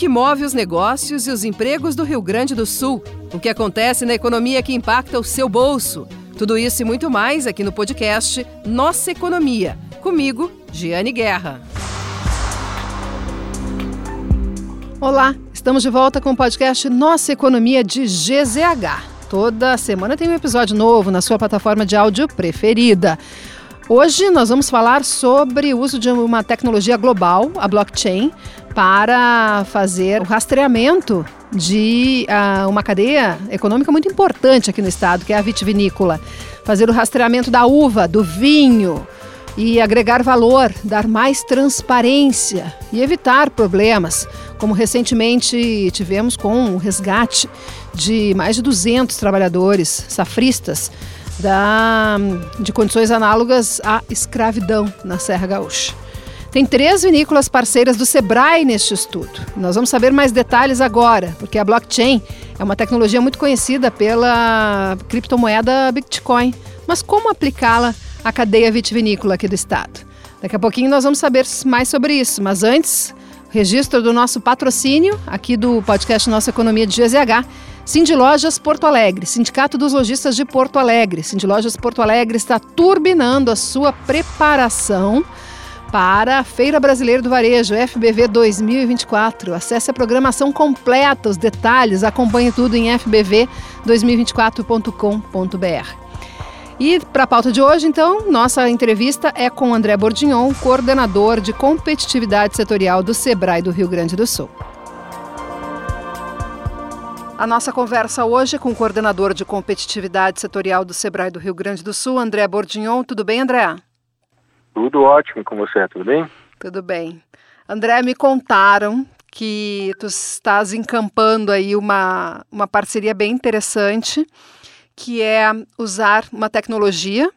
que move os negócios e os empregos do Rio Grande do Sul, o que acontece na economia que impacta o seu bolso. Tudo isso e muito mais aqui no podcast Nossa Economia. Comigo, Giane Guerra. Olá, estamos de volta com o podcast Nossa Economia de GZH. Toda semana tem um episódio novo na sua plataforma de áudio preferida. Hoje nós vamos falar sobre o uso de uma tecnologia global, a blockchain, para fazer o rastreamento de uh, uma cadeia econômica muito importante aqui no estado, que é a vitivinícola. Fazer o rastreamento da uva, do vinho e agregar valor, dar mais transparência e evitar problemas, como recentemente tivemos com o resgate de mais de 200 trabalhadores safristas da, de condições análogas à escravidão na Serra Gaúcha. Tem três vinícolas parceiras do Sebrae neste estudo. Nós vamos saber mais detalhes agora, porque a blockchain é uma tecnologia muito conhecida pela criptomoeda Bitcoin. Mas como aplicá-la à cadeia vitivinícola aqui do estado? Daqui a pouquinho nós vamos saber mais sobre isso, mas antes, registro do nosso patrocínio aqui do podcast Nossa Economia de GZH. Cindy Lojas Porto Alegre, Sindicato dos Lojistas de Porto Alegre. Cindy Lojas Porto Alegre está turbinando a sua preparação para a Feira Brasileira do Varejo, FBV 2024. Acesse a programação completa, os detalhes, acompanhe tudo em fbv2024.com.br. E para a pauta de hoje, então, nossa entrevista é com André Bordignon, coordenador de competitividade setorial do Sebrae do Rio Grande do Sul. A nossa conversa hoje é com o coordenador de competitividade setorial do Sebrae do Rio Grande do Sul, André Bordignon. Tudo bem, André? Tudo ótimo com você, tudo bem? Tudo bem. André, me contaram que tu estás encampando aí uma, uma parceria bem interessante, que é usar uma tecnologia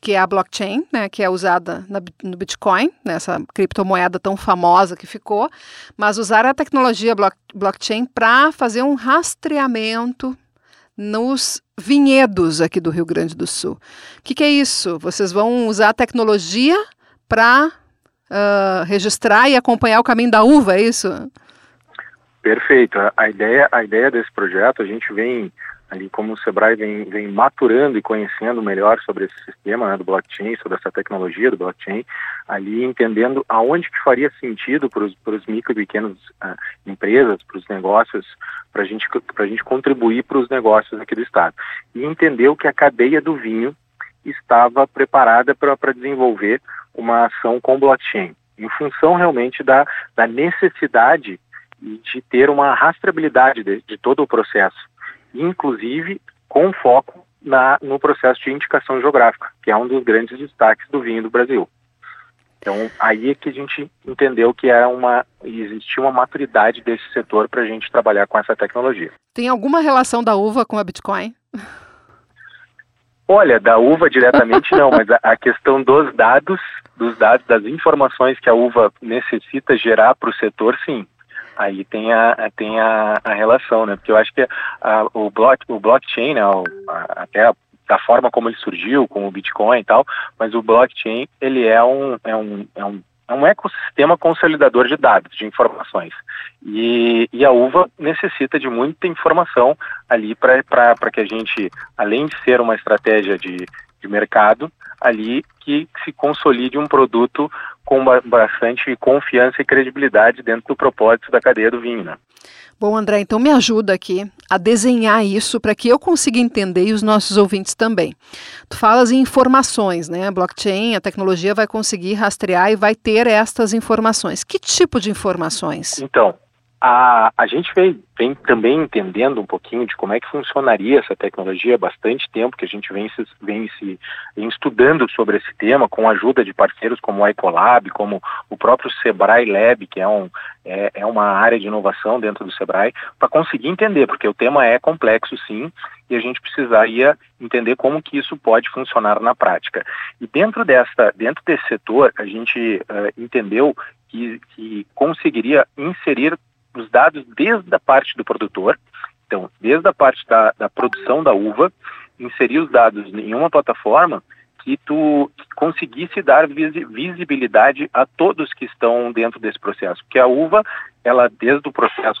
que é a blockchain, né, que é usada na, no Bitcoin, nessa criptomoeda tão famosa que ficou, mas usar a tecnologia block, blockchain para fazer um rastreamento nos vinhedos aqui do Rio Grande do Sul. O que, que é isso? Vocês vão usar a tecnologia para uh, registrar e acompanhar o caminho da uva, é isso? Perfeito. A ideia, a ideia desse projeto, a gente vem ali como o Sebrae vem, vem maturando e conhecendo melhor sobre esse sistema né, do blockchain, sobre essa tecnologia do blockchain, ali entendendo aonde que faria sentido para os micro e pequenas uh, empresas, para os negócios, para gente, a gente contribuir para os negócios aqui do Estado. E entendeu que a cadeia do vinho estava preparada para desenvolver uma ação com blockchain, em função realmente da, da necessidade de ter uma rastreabilidade de, de todo o processo inclusive com foco na, no processo de indicação geográfica, que é um dos grandes destaques do vinho do Brasil. Então, aí é que a gente entendeu que era uma, existia uma maturidade desse setor para a gente trabalhar com essa tecnologia. Tem alguma relação da uva com a Bitcoin? Olha, da uva diretamente não, mas a, a, questão dos dados, dos dados, das informações que a uva necessita gerar para o setor, sim aí tem a, tem a, a relação, né? Porque eu acho que a, o, block, o blockchain, né, a, até a, da forma como ele surgiu, com o Bitcoin e tal, mas o blockchain, ele é um, é um, é um é um ecossistema consolidador de dados, de informações. E, e a uva necessita de muita informação ali para que a gente, além de ser uma estratégia de, de mercado, ali que se consolide um produto com bastante confiança e credibilidade dentro do propósito da cadeia do vinho. Né? Bom, André, então me ajuda aqui a desenhar isso para que eu consiga entender e os nossos ouvintes também. Tu falas em informações, né? Blockchain, a tecnologia vai conseguir rastrear e vai ter estas informações. Que tipo de informações? Então, a, a gente vem, vem, também entendendo um pouquinho de como é que funcionaria essa tecnologia há bastante tempo que a gente vem, se, vem se vem estudando sobre esse tema com a ajuda de parceiros como o Ecolab, como o próprio Sebrae Lab, que é, um, é, é uma área de inovação dentro do Sebrae, para conseguir entender, porque o tema é complexo sim, e a gente precisaria entender como que isso pode funcionar na prática. E dentro, desta, dentro desse setor, a gente uh, entendeu que, que conseguiria inserir os dados desde a parte do produtor, então, desde a parte da, da produção da uva, inserir os dados em uma plataforma que tu conseguisse dar visibilidade a todos que estão dentro desse processo. Porque a uva, ela desde o processo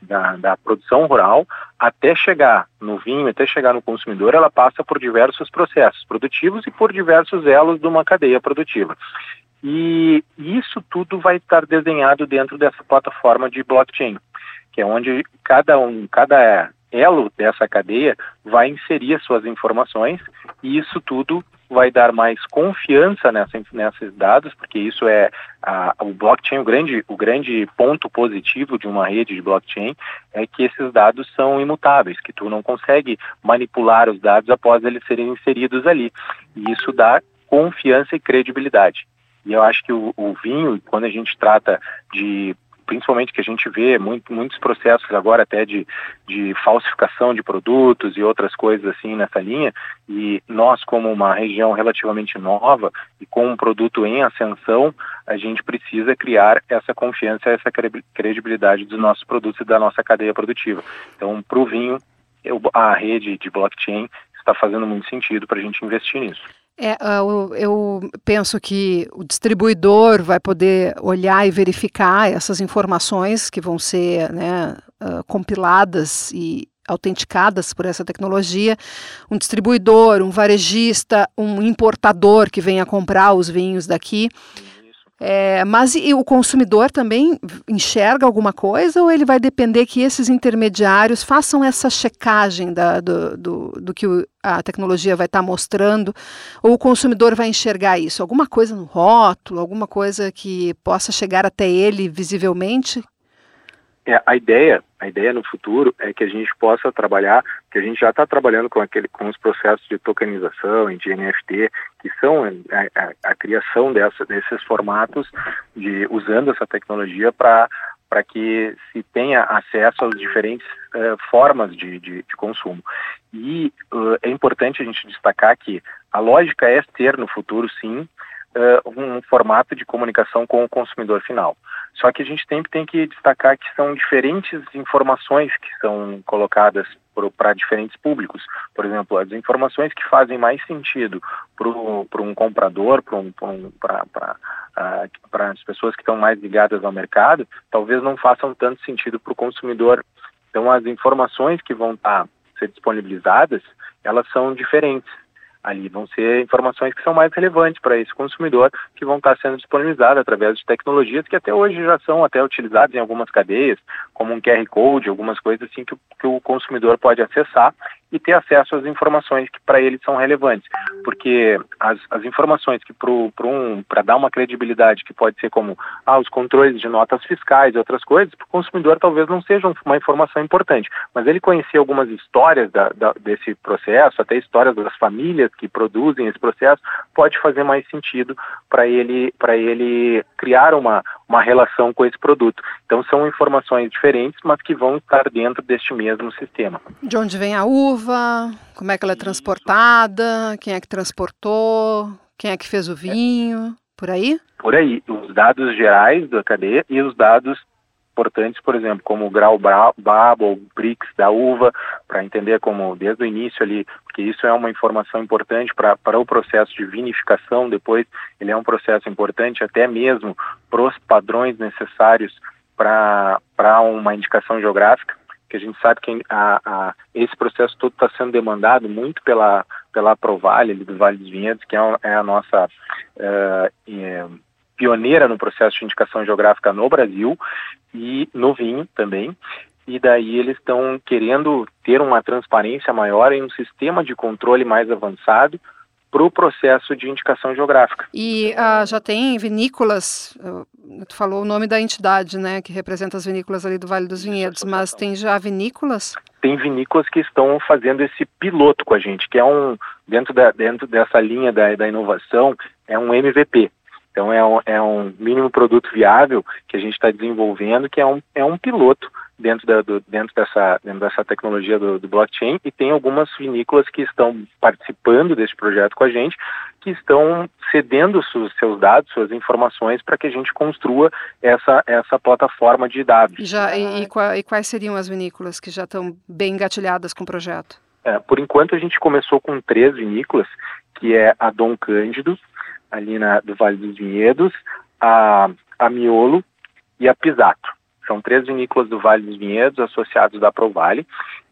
da, da, produção rural até chegar no vinho, até chegar no consumidor, ela passa por diversos processos produtivos e por diversos elos de uma cadeia produtiva. E isso tudo vai estar desenhado dentro dessa plataforma de blockchain, que é onde cada um, cada elo dessa cadeia vai inserir suas informações e isso tudo vai dar mais confiança nessa, nesses dados, porque isso é a, o blockchain, o grande, o grande ponto positivo de uma rede de blockchain é que esses dados são imutáveis, que tu não consegue manipular os dados após eles serem inseridos ali. E isso dá confiança e credibilidade. E eu acho que o, o vinho, quando a gente trata de principalmente que a gente vê muito, muitos processos agora até de, de falsificação de produtos e outras coisas assim nessa linha, e nós como uma região relativamente nova e com um produto em ascensão, a gente precisa criar essa confiança, essa credibilidade dos nossos produtos e da nossa cadeia produtiva. Então, para o vinho, eu, a rede de blockchain está fazendo muito sentido para a gente investir nisso. É, eu, eu, penso que o distribuidor vai poder olhar e verificar essas informações que vão ser né, uh, compiladas e autenticadas por essa tecnologia. Um distribuidor, um varejista, um importador que venha comprar os vinhos daqui. É, mas e o consumidor também enxerga alguma coisa ou ele vai depender que esses intermediários façam essa checagem da, do, do, do, que a tecnologia vai estar tá mostrando? Ou o consumidor vai enxergar isso? Alguma coisa no rótulo, alguma coisa que possa chegar até ele visivelmente? É, a ideia, a ideia no futuro é que a gente possa trabalhar, que a gente já está trabalhando com aquele, com os processos de tokenização e de NFT, que são a, a, a criação dessa, desses formatos, de usando essa tecnologia para para que se tenha acesso às diferentes uh, formas de, de, de, consumo. E uh, é importante a gente destacar que a lógica é ter no futuro, sim, uh, um formato de comunicação com o consumidor final. Só que a gente sempre tem que destacar que são diferentes informações que são colocadas para diferentes públicos. Por exemplo, as informações que fazem mais sentido para um comprador, para um, uh, as pessoas que estão mais ligadas ao mercado, talvez não façam tanto sentido para o consumidor. Então, as informações que vão estar tá, ser disponibilizadas, elas são diferentes ali vão ser informações que são mais relevantes para esse consumidor, que vão estar sendo disponibilizadas através de tecnologias que até hoje já são até utilizadas em algumas cadeias, como um QR Code, algumas coisas assim que, que o consumidor pode acessar e ter acesso às informações que para ele são relevantes. Porque as, as informações que para um, dar uma credibilidade que pode ser como ah, os controles de notas fiscais e outras coisas, para o consumidor talvez não sejam uma informação importante. Mas ele conhecer algumas histórias da, da, desse processo, até histórias das famílias que produzem esse processo, pode fazer mais sentido para ele, ele criar uma, uma relação com esse produto. Então são informações diferentes, mas que vão estar dentro deste mesmo sistema. De onde vem a uva? Como é que ela é transportada? Quem é que transportou? Quem é que fez o vinho? Por aí? Por aí. Os dados gerais da cadeia e os dados importantes, por exemplo, como o grau BABA ou BRICS da uva, para entender como desde o início ali, porque isso é uma informação importante para o processo de vinificação, depois ele é um processo importante até mesmo para os padrões necessários para uma indicação geográfica, que a gente sabe que a, a, esse processo todo está sendo demandado muito pela, pela Provale, do Vale dos Vinhedos, que é, é a nossa uh, é, pioneira no processo de indicação geográfica no Brasil e no vinho também. E daí eles estão querendo ter uma transparência maior em um sistema de controle mais avançado para o processo de indicação geográfica. E uh, já tem vinícolas, uh, tu falou o nome da entidade, né, que representa as vinícolas ali do Vale dos Vinhedos, mas tem já vinícolas? Tem vinícolas que estão fazendo esse piloto com a gente, que é um, dentro, da, dentro dessa linha da, da inovação, é um MVP, então é um, é um mínimo produto viável que a gente está desenvolvendo, que é um, é um piloto dentro, da, do, dentro, dessa, dentro dessa tecnologia do, do, blockchain e tem algumas vinícolas que estão participando desse projeto com a gente, que estão cedendo seus, seus dados, suas informações para que a gente construa essa, essa plataforma de dados. Já, e, e, quais seriam as vinícolas que já estão bem engatilhadas com o projeto? É, por enquanto a gente começou com três vinícolas que é a Dom Cândido, ali na, do Vale dos Vinhedos, a, a Miolo e a Pisato. São três vinícolas do Vale dos Vinhedos associados da Provale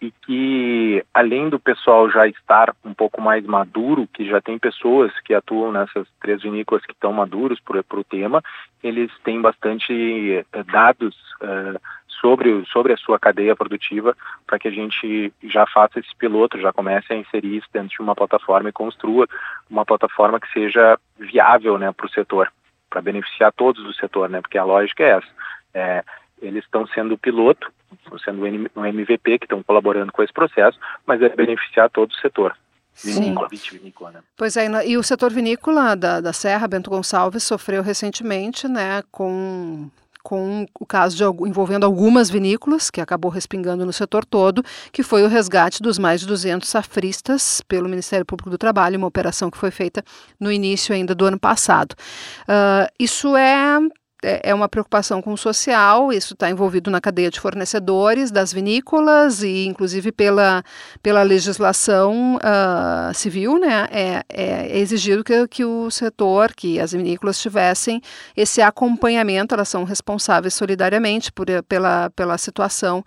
e que, além do pessoal já estar um pouco mais maduro, que já tem pessoas que atuam nessas três vinícolas que estão maduros para o tema, eles têm bastante uh, dados uh, sobre, sobre a sua cadeia produtiva para que a gente já faça esse piloto, já comece a inserir isso dentro de uma plataforma e construa uma plataforma que seja viável né, para o setor, para beneficiar todos do setor, né, porque a lógica é essa. É, eles estão sendo piloto, estão sendo um MVP que estão colaborando com esse processo, mas é beneficiar todo o setor. Vinícola, vitivinícola, né? Pois é, e o setor vinícola da, da Serra, Bento Gonçalves, sofreu recentemente né, com com o caso de, envolvendo algumas vinícolas, que acabou respingando no setor todo, que foi o resgate dos mais de 200 safristas pelo Ministério Público do Trabalho, uma operação que foi feita no início ainda do ano passado. Uh, isso é é, é uma preocupação com o social, isso está envolvido na cadeia de fornecedores das vinícolas e, inclusive, pela, pela legislação uh, civil, né, é, é, exigido que, que o setor, que as vinícolas tivessem esse acompanhamento, elas são responsáveis solidariamente por, pela, pela situação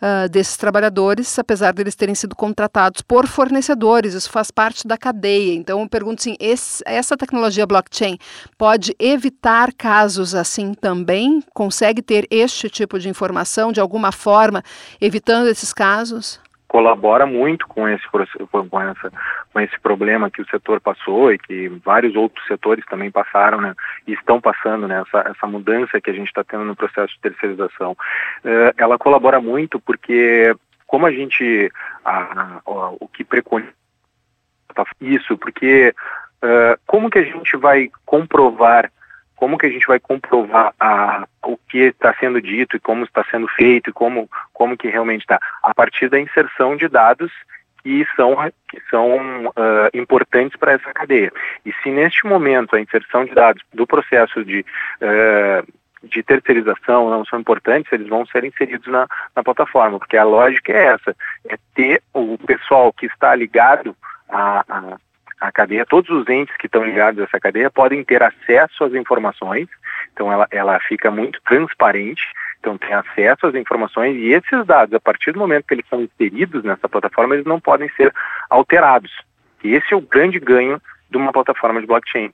uh, desses trabalhadores, apesar deles terem sido contratados por fornecedores, isso faz parte da cadeia. Então, eu pergunto assim, esse, essa tecnologia blockchain pode evitar casos assim assim também consegue ter este tipo de informação de alguma forma, evitando esses casos? colabora muito com esse, com, essa, com esse problema que o setor passou e que vários outros setores também passaram né, e estão passando, né, essa, essa mudança que a gente está tendo no processo de terceirização. Uh, ela colabora muito porque, como a gente, a, a, o que preconiza isso, porque uh, como que a gente vai comprovar como que a gente vai comprovar a, o que está sendo dito e como está sendo feito e como, como que realmente está? A partir da inserção de dados que são, que são uh, importantes para essa cadeia. E se neste momento a inserção de dados do processo de, uh, de terceirização não são importantes, eles vão ser inseridos na, na plataforma, porque a lógica é essa, é ter o pessoal que está ligado a, a a cadeia, todos os entes que estão ligados a essa cadeia podem ter acesso às informações, então ela, ela fica muito transparente, então tem acesso às informações e esses dados, a partir do momento que eles são inseridos nessa plataforma, eles não podem ser alterados. E esse é o grande ganho de uma plataforma de blockchain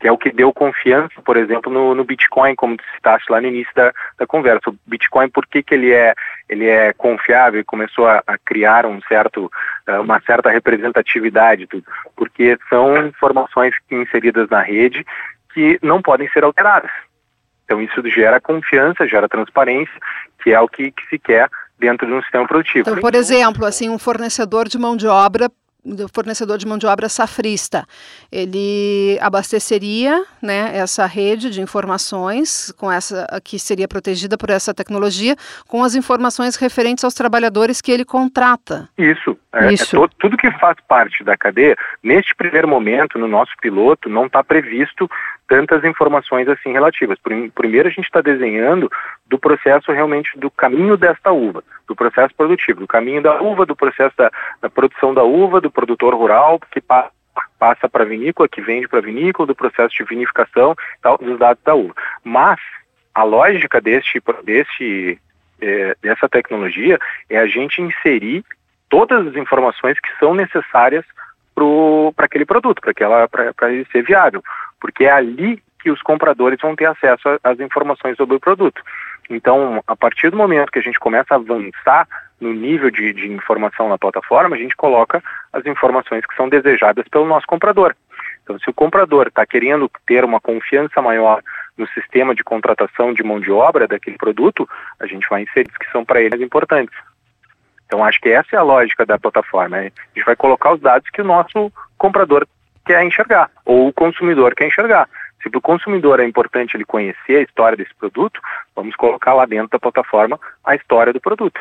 que é o que deu confiança, por exemplo, no, no Bitcoin, como tu citaste lá no início da, da, conversa. O Bitcoin, por que, que ele, é, ele é confiável e começou a, a, criar um certo, eh, uma certa representatividade? Tudo? Porque são informações inseridas na rede que não podem ser alteradas. Então isso gera confiança, gera transparência, que é o que, que se quer dentro de um sistema produtivo. Então, por exemplo, assim, um fornecedor de mão de obra fornecedor de mão de obra safrista. Ele abasteceria né, essa rede de informações com essa que seria protegida por essa tecnologia, com as informações referentes aos trabalhadores que ele contrata. Isso. É, é Isso. É tudo que faz parte da cadeia, neste primeiro momento, no nosso piloto, não está previsto tantas informações assim relativas. Primeiro a gente está desenhando do processo realmente do caminho desta uva, do processo produtivo, do caminho da uva, do processo da, da produção da uva, do produtor rural que pa, passa para vinícola, que vende para vinícola, do processo de vinificação, tal, dos dados da uva. Mas a lógica deste, deste, é, dessa tecnologia é a gente inserir todas as informações que são necessárias para aquele produto, para ele ser viável porque é ali que os compradores vão ter acesso às informações sobre o produto. Então, a partir do momento que a gente começa a avançar no nível de, de informação na plataforma, a gente coloca as informações que são desejadas pelo nosso comprador. Então, se o comprador está querendo ter uma confiança maior no sistema de contratação de mão de obra daquele produto, a gente vai inserir que são para eles importantes. Então, acho que essa é a lógica da plataforma. Né? A gente vai colocar os dados que o nosso comprador quer enxergar, ou o consumidor quer enxergar. Se para o consumidor é importante ele conhecer a história desse produto, vamos colocar lá dentro da plataforma a história do produto.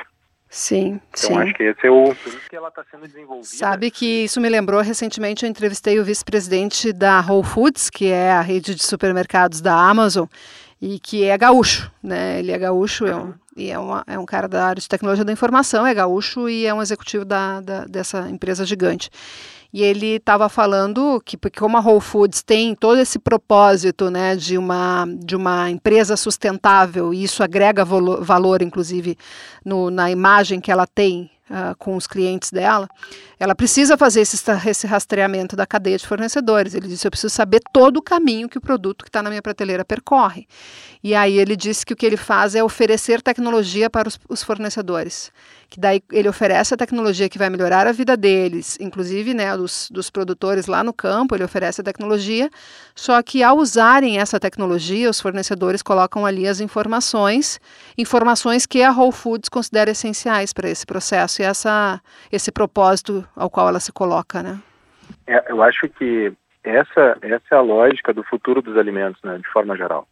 Sim, então, sim. acho que esse é o que ela está sendo desenvolvida. Sabe que isso me lembrou recentemente eu entrevistei o vice-presidente da Whole Foods, que é a rede de supermercados da Amazon, e que é gaúcho, né? Ele é gaúcho, é um, e é, uma, é um cara da área de tecnologia da informação, é gaúcho e é um executivo da, da dessa empresa gigante. E ele estava falando que porque como a Whole Foods tem todo esse propósito né, de, uma, de uma empresa sustentável, e isso agrega valor, valor inclusive, no, na imagem que ela tem uh, com os clientes dela, ela precisa fazer esse, esse rastreamento da cadeia de fornecedores. Ele disse: Eu preciso saber todo o caminho que o produto que está na minha prateleira percorre. E aí ele disse que o que ele faz é oferecer tecnologia para os, os fornecedores. Que daí ele oferece a tecnologia que vai melhorar a vida deles, inclusive né, dos, dos produtores lá no campo, ele oferece a tecnologia. Só que ao usarem essa tecnologia, os fornecedores colocam ali as informações, informações que a Whole Foods considera essenciais para esse processo e essa, esse propósito ao qual ela se coloca, né? É, eu acho que essa, essa é a lógica do futuro dos alimentos, né, de forma geral.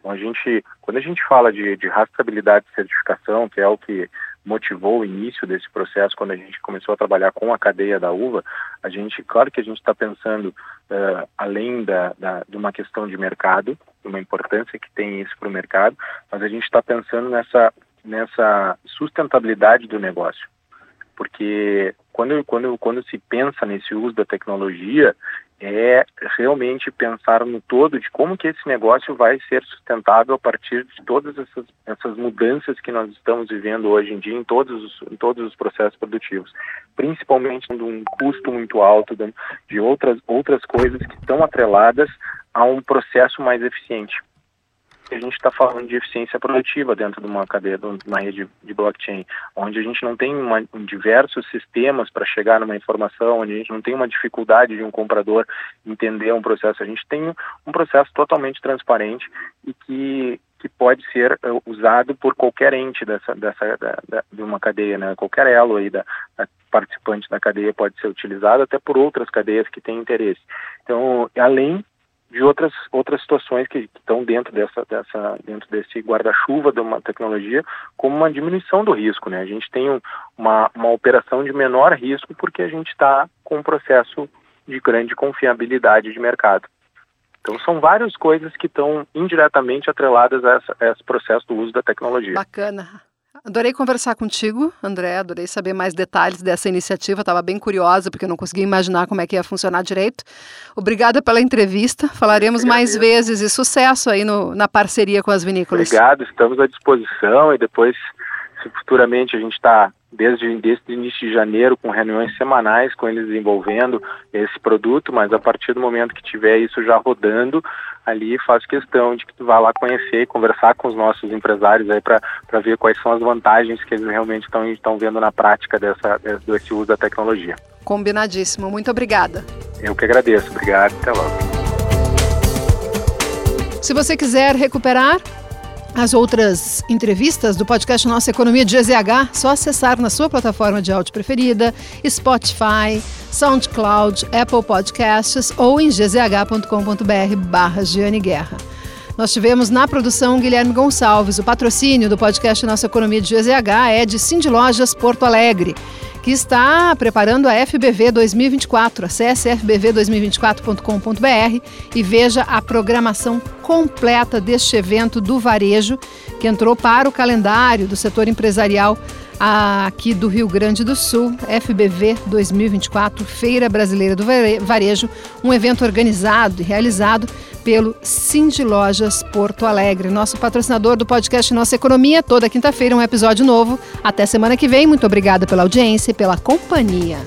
Então a gente, quando a gente fala de, de rastreabilidade de certificação, que é o que motivou o início desse processo quando a gente começou a trabalhar com a cadeia da uva, a gente, claro que a gente está pensando uh, além da, da, de uma questão de mercado, de uma importância que tem isso para o mercado, mas a gente está pensando nessa, nessa sustentabilidade do negócio. Porque quando, quando, quando se pensa nesse uso da tecnologia, é realmente pensar no todo de como que esse negócio vai ser sustentável a partir de todas essas, essas mudanças que nós estamos vivendo hoje em dia em todos os, em todos os processos produtivos, principalmente de um custo muito alto de, outras, outras coisas que estão atreladas a um processo mais eficiente a gente está falando de eficiência produtiva dentro de uma cadeia, de uma rede de blockchain, onde a gente não tem uma, diversos sistemas para chegar numa informação, onde a gente não tem uma dificuldade de um comprador entender um processo, a gente tem um processo totalmente transparente e que, que pode ser uh, usado por qualquer ente dessa, dessa da, da, de uma cadeia, né? qualquer elo aí da, da participante da cadeia pode ser utilizado até por outras cadeias que têm interesse. Então, além de outras outras situações que, que estão dentro dessa dessa dentro desse guarda-chuva de uma tecnologia como uma diminuição do risco né? A gente tem um, uma uma operação de menor risco porque a gente está com um processo de grande confiabilidade de mercado. Então são várias coisas que estão indiretamente atreladas a, essa, a esse processo do uso da tecnologia. Bacana Adorei conversar contigo, André. Adorei saber mais detalhes dessa iniciativa. Estava bem curiosa, porque eu não conseguia imaginar como é que ia funcionar direito. Obrigada pela entrevista. Falaremos mais vezes e sucesso aí no, na parceria com as vinícolas. Obrigado, estamos à disposição e depois, se futuramente a gente está desde, desde o início de janeiro, com reuniões semanais com eles desenvolvendo esse produto, mas a partir do momento que tiver isso já rodando, ali faço questão de que tu vá lá conhecer e conversar com os nossos empresários aí para ver quais são as vantagens que eles realmente estão vendo na prática dessa, desse uso da tecnologia. Combinadíssimo. Muito obrigada. Eu que agradeço. Obrigado. Até logo. Se você quiser recuperar as outras entrevistas do podcast Nossa Economia de GZH, só acessar na sua plataforma de áudio preferida, Spotify, SoundCloud, Apple Podcasts ou em gzh.com.br barra Guerra. Nós tivemos na produção Guilherme Gonçalves. O patrocínio do podcast Nossa Economia de GZH é de Cindy Lojas Porto Alegre que está preparando a FBV 2024. Acesse fbv2024.com.br e veja a programação completa deste evento do varejo, que entrou para o calendário do setor empresarial aqui do Rio Grande do Sul, FBV 2024, Feira Brasileira do Varejo, um evento organizado e realizado pelo Cindy Lojas Porto Alegre, nosso patrocinador do podcast Nossa Economia. Toda quinta-feira um episódio novo. Até semana que vem. Muito obrigada pela audiência e pela companhia.